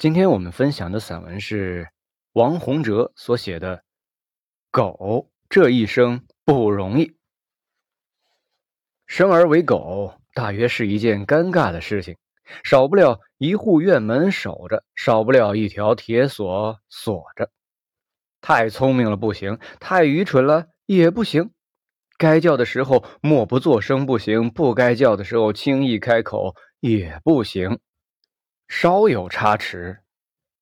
今天我们分享的散文是王洪哲所写的《狗这一生不容易》。生而为狗，大约是一件尴尬的事情，少不了一户院门守着，少不了一条铁锁锁着。太聪明了不行，太愚蠢了也不行。该叫的时候默不作声不行，不该叫的时候轻易开口也不行。稍有差池，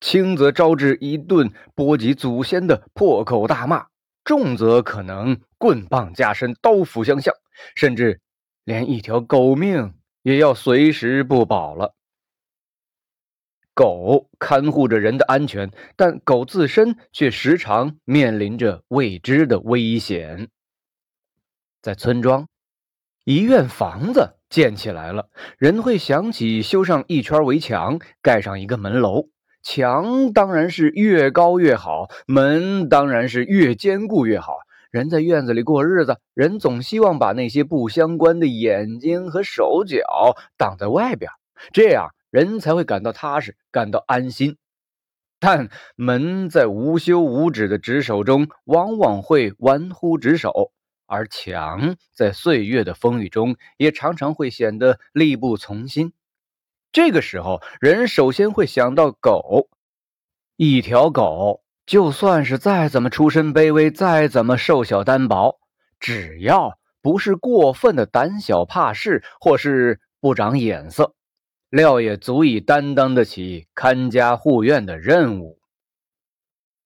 轻则招致一顿波及祖先的破口大骂，重则可能棍棒加身、刀斧相向，甚至连一条狗命也要随时不保了。狗看护着人的安全，但狗自身却时常面临着未知的危险。在村庄，一院房子。建起来了，人会想起修上一圈围墙，盖上一个门楼。墙当然是越高越好，门当然是越坚固越好。人在院子里过日子，人总希望把那些不相关的眼睛和手脚挡在外边，这样人才会感到踏实，感到安心。但门在无休无止的值守中，往往会玩忽职守。而强在岁月的风雨中，也常常会显得力不从心。这个时候，人首先会想到狗。一条狗，就算是再怎么出身卑微，再怎么瘦小单薄，只要不是过分的胆小怕事，或是不长眼色，料也足以担当得起看家护院的任务。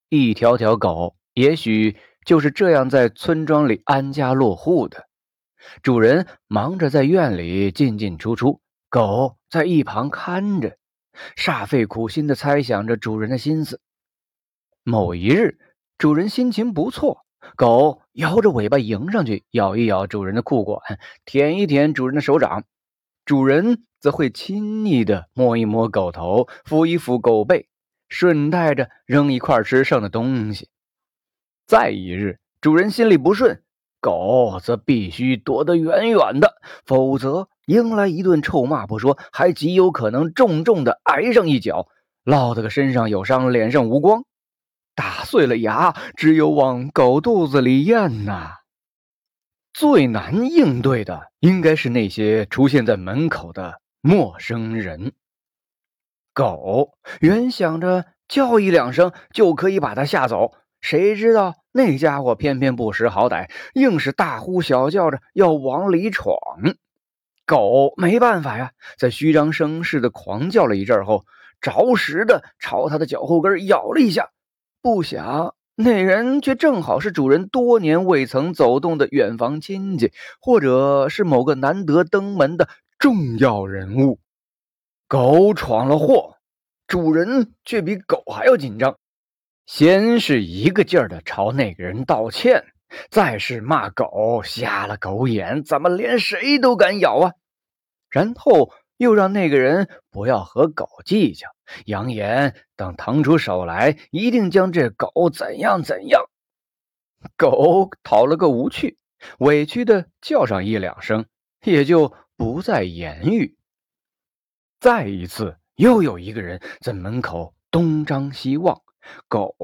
一条条狗，也许。就是这样，在村庄里安家落户的主人忙着在院里进进出出，狗在一旁看着，煞费苦心的猜想着主人的心思。某一日，主人心情不错，狗摇着尾巴迎上去，咬一咬主人的裤管，舔一舔主人的手掌，主人则会亲昵的摸一摸狗头，抚一抚狗背，顺带着扔一块吃剩的东西。再一日，主人心里不顺，狗则必须躲得远远的，否则迎来一顿臭骂不说，还极有可能重重的挨上一脚，落得个身上有伤，脸上无光，打碎了牙，只有往狗肚子里咽呐。最难应对的，应该是那些出现在门口的陌生人。狗原想着叫一两声就可以把它吓走。谁知道那家伙偏偏不识好歹，硬是大呼小叫着要往里闯。狗没办法呀，在虚张声势的狂叫了一阵后，着实的朝他的脚后跟咬了一下。不想那人却正好是主人多年未曾走动的远房亲戚，或者是某个难得登门的重要人物。狗闯了祸，主人却比狗还要紧张。先是一个劲儿的朝那个人道歉，再是骂狗瞎了狗眼，怎么连谁都敢咬啊？然后又让那个人不要和狗计较，扬言等腾出手来，一定将这狗怎样怎样。狗讨了个无趣，委屈的叫上一两声，也就不再言语。再一次，又有一个人在门口东张西望。狗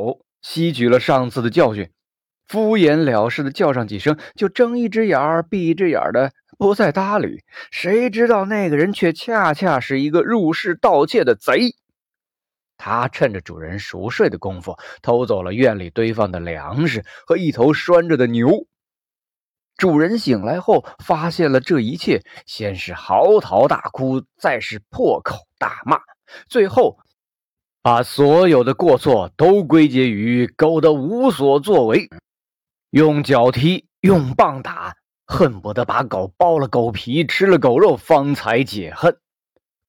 吸取了上次的教训，敷衍了事的叫上几声，就睁一只眼儿闭一只眼的，不再搭理。谁知道那个人却恰恰是一个入室盗窃的贼。他趁着主人熟睡的功夫，偷走了院里堆放的粮食和一头拴着的牛。主人醒来后，发现了这一切，先是嚎啕大哭，再是破口大骂，最后。把所有的过错都归结于狗的无所作为，用脚踢，用棒打，恨不得把狗剥了狗皮，吃了狗肉，方才解恨。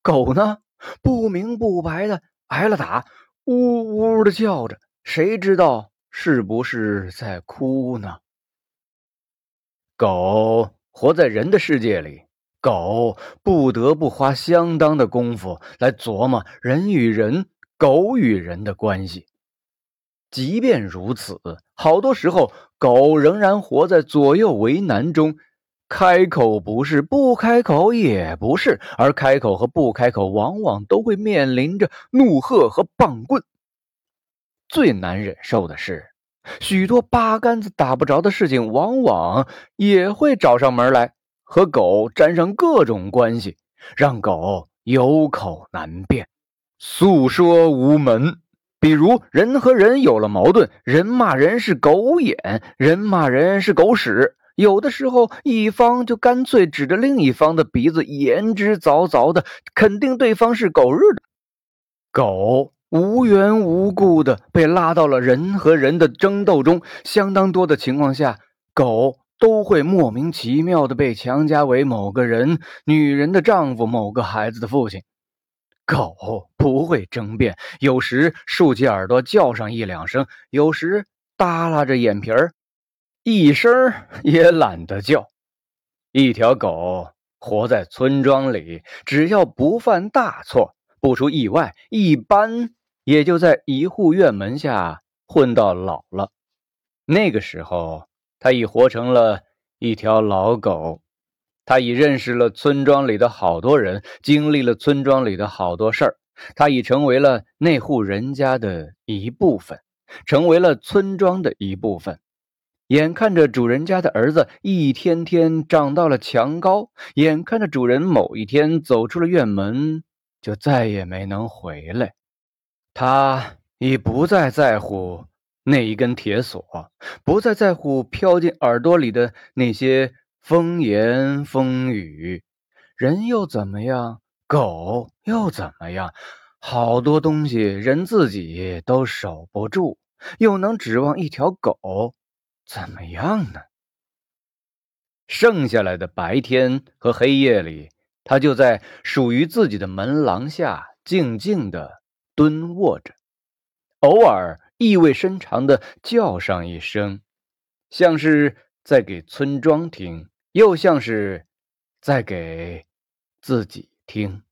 狗呢，不明不白的挨了打，呜呜的叫着，谁知道是不是在哭呢？狗活在人的世界里，狗不得不花相当的功夫来琢磨人与人。狗与人的关系，即便如此，好多时候狗仍然活在左右为难中。开口不是，不开口也不是，而开口和不开口，往往都会面临着怒喝和棒棍。最难忍受的是，许多八竿子打不着的事情，往往也会找上门来，和狗沾上各种关系，让狗有口难辩，诉说无门。比如，人和人有了矛盾，人骂人是狗眼，人骂人是狗屎。有的时候，一方就干脆指着另一方的鼻子，言之凿凿的肯定对方是狗日的。狗无缘无故的被拉到了人和人的争斗中，相当多的情况下，狗都会莫名其妙的被强加为某个人、女人的丈夫、某个孩子的父亲。狗不会争辩，有时竖起耳朵叫上一两声，有时耷拉着眼皮儿。一声 也懒得叫。一条狗活在村庄里，只要不犯大错，不出意外，一般也就在一户院门下混到老了。那个时候，它已活成了一条老狗，他已认识了村庄里的好多人，经历了村庄里的好多事儿，他已成为了那户人家的一部分，成为了村庄的一部分。眼看着主人家的儿子一天天长到了墙高，眼看着主人某一天走出了院门，就再也没能回来。他已不再在乎那一根铁锁，不再在乎飘进耳朵里的那些风言风语。人又怎么样？狗又怎么样？好多东西人自己都守不住，又能指望一条狗？怎么样呢？剩下来的白天和黑夜里，他就在属于自己的门廊下静静的蹲卧着，偶尔意味深长的叫上一声，像是在给村庄听，又像是在给自己听。